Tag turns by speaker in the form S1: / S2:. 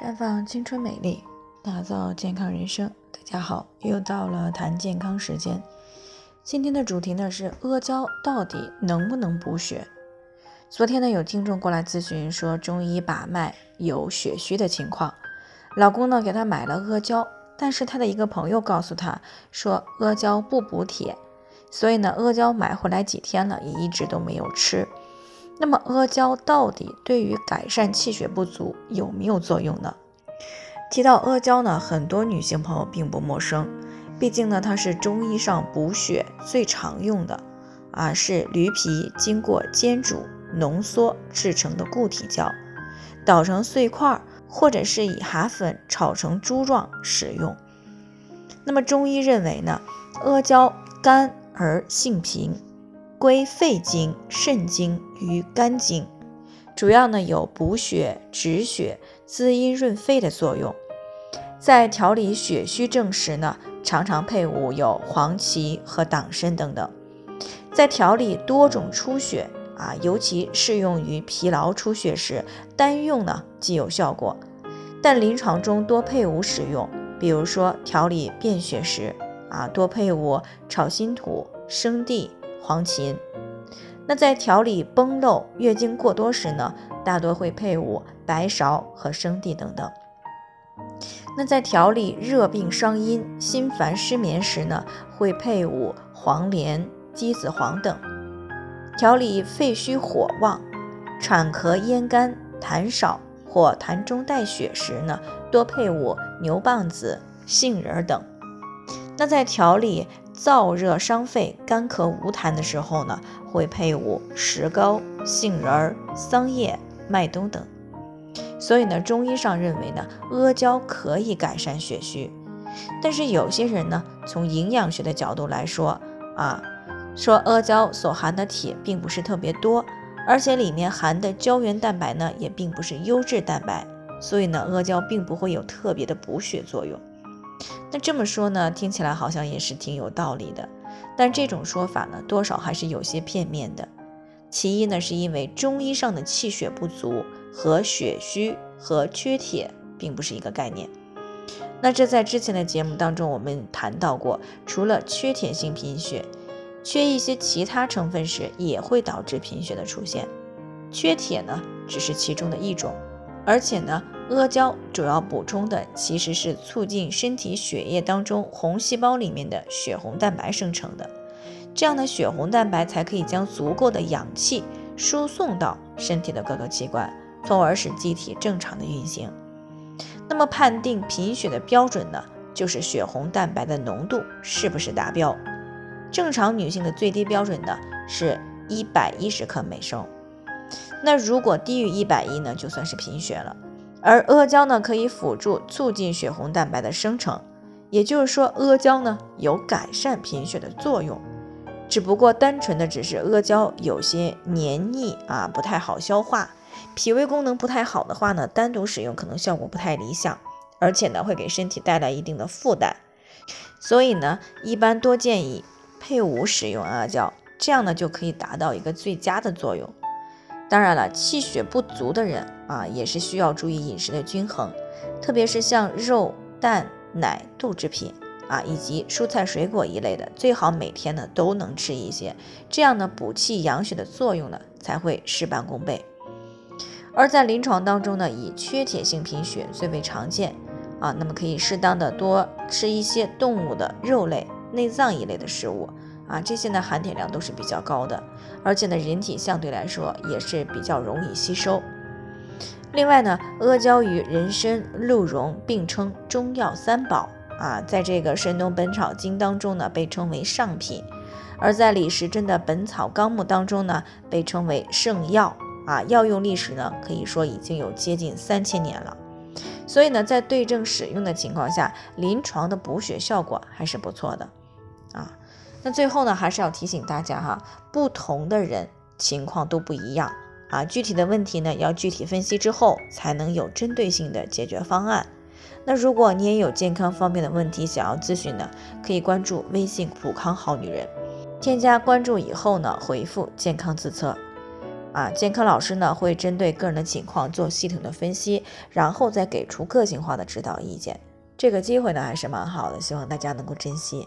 S1: 绽放青春美丽，打造健康人生。大家好，又到了谈健康时间。今天的主题呢是阿胶到底能不能补血？昨天呢有听众过来咨询说中医把脉有血虚的情况，老公呢给她买了阿胶，但是他的一个朋友告诉他说阿胶不补铁，所以呢阿胶买回来几天了也一直都没有吃。那么阿胶到底对于改善气血不足有没有作用呢？提到阿胶呢，很多女性朋友并不陌生，毕竟呢它是中医上补血最常用的啊，是驴皮经过煎煮浓缩制成的固体胶，捣成碎块或者是以蛤粉炒成珠状使用。那么中医认为呢，阿胶甘而性平。归肺经、肾经与肝经，主要呢有补血、止血、滋阴润肺的作用。在调理血虚症时呢，常常配伍有黄芪和党参等等。在调理多种出血啊，尤其适用于疲劳出血时，单用呢既有效果，但临床中多配伍使用。比如说调理便血时啊，多配伍炒心土、生地。黄芩，那在调理崩漏、月经过多时呢，大多会配伍白芍和生地等等。那在调理热病伤阴、心烦失眠时呢，会配伍黄连、鸡子黄等。调理肺虚火旺、产咳咽干、痰少或痰中带血时呢，多配伍牛蒡子、杏仁等。那在调理燥热伤肺、干咳无痰的时候呢，会配伍石膏、杏仁、桑叶、麦冬等。所以呢，中医上认为呢，阿胶可以改善血虚。但是有些人呢，从营养学的角度来说啊，说阿胶所含的铁并不是特别多，而且里面含的胶原蛋白呢，也并不是优质蛋白，所以呢，阿胶并不会有特别的补血作用。那这么说呢，听起来好像也是挺有道理的，但这种说法呢，多少还是有些片面的。其一呢，是因为中医上的气血不足和血虚和缺铁并不是一个概念。那这在之前的节目当中我们谈到过，除了缺铁性贫血，缺一些其他成分时也会导致贫血的出现。缺铁呢，只是其中的一种，而且呢。阿胶主要补充的其实是促进身体血液当中红细胞里面的血红蛋白生成的，这样的血红蛋白才可以将足够的氧气输送到身体的各个器官，从而使机体正常的运行。那么判定贫血的标准呢，就是血红蛋白的浓度是不是达标。正常女性的最低标准呢是一百一十克每升，那如果低于一百一呢，就算是贫血了。而阿胶呢，可以辅助促进血红蛋白的生成，也就是说，阿胶呢有改善贫血的作用。只不过单纯的只是阿胶有些黏腻啊，不太好消化，脾胃功能不太好的话呢，单独使用可能效果不太理想，而且呢会给身体带来一定的负担。所以呢，一般多建议配伍使用阿胶，这样呢就可以达到一个最佳的作用。当然了，气血不足的人啊，也是需要注意饮食的均衡，特别是像肉、蛋、奶、豆制品啊，以及蔬菜水果一类的，最好每天呢都能吃一些，这样呢补气养血的作用呢才会事半功倍。而在临床当中呢，以缺铁性贫血最为常见啊，那么可以适当的多吃一些动物的肉类、内脏一类的食物。啊，这些呢含铁量都是比较高的，而且呢人体相对来说也是比较容易吸收。另外呢，阿胶与人参、鹿茸并称中药三宝啊，在这个《神农本草经》当中呢被称为上品，而在李时珍的《本草纲目》当中呢被称为圣药啊，药用历史呢可以说已经有接近三千年了。所以呢，在对症使用的情况下，临床的补血效果还是不错的啊。那最后呢还是要提醒大家哈不同的人情况都不一样。啊具体的问题呢要具体分析之后才能有针对性的解决方案。那如果你也有健康方面的问题想要咨询呢可以关注微信普康好女人添加关注以后呢回复健康自测啊健康老师呢会针对个人的情况做系统的分析然后再给出个性化的指导意见。这个机会呢还是蛮好的希望大家能够珍惜。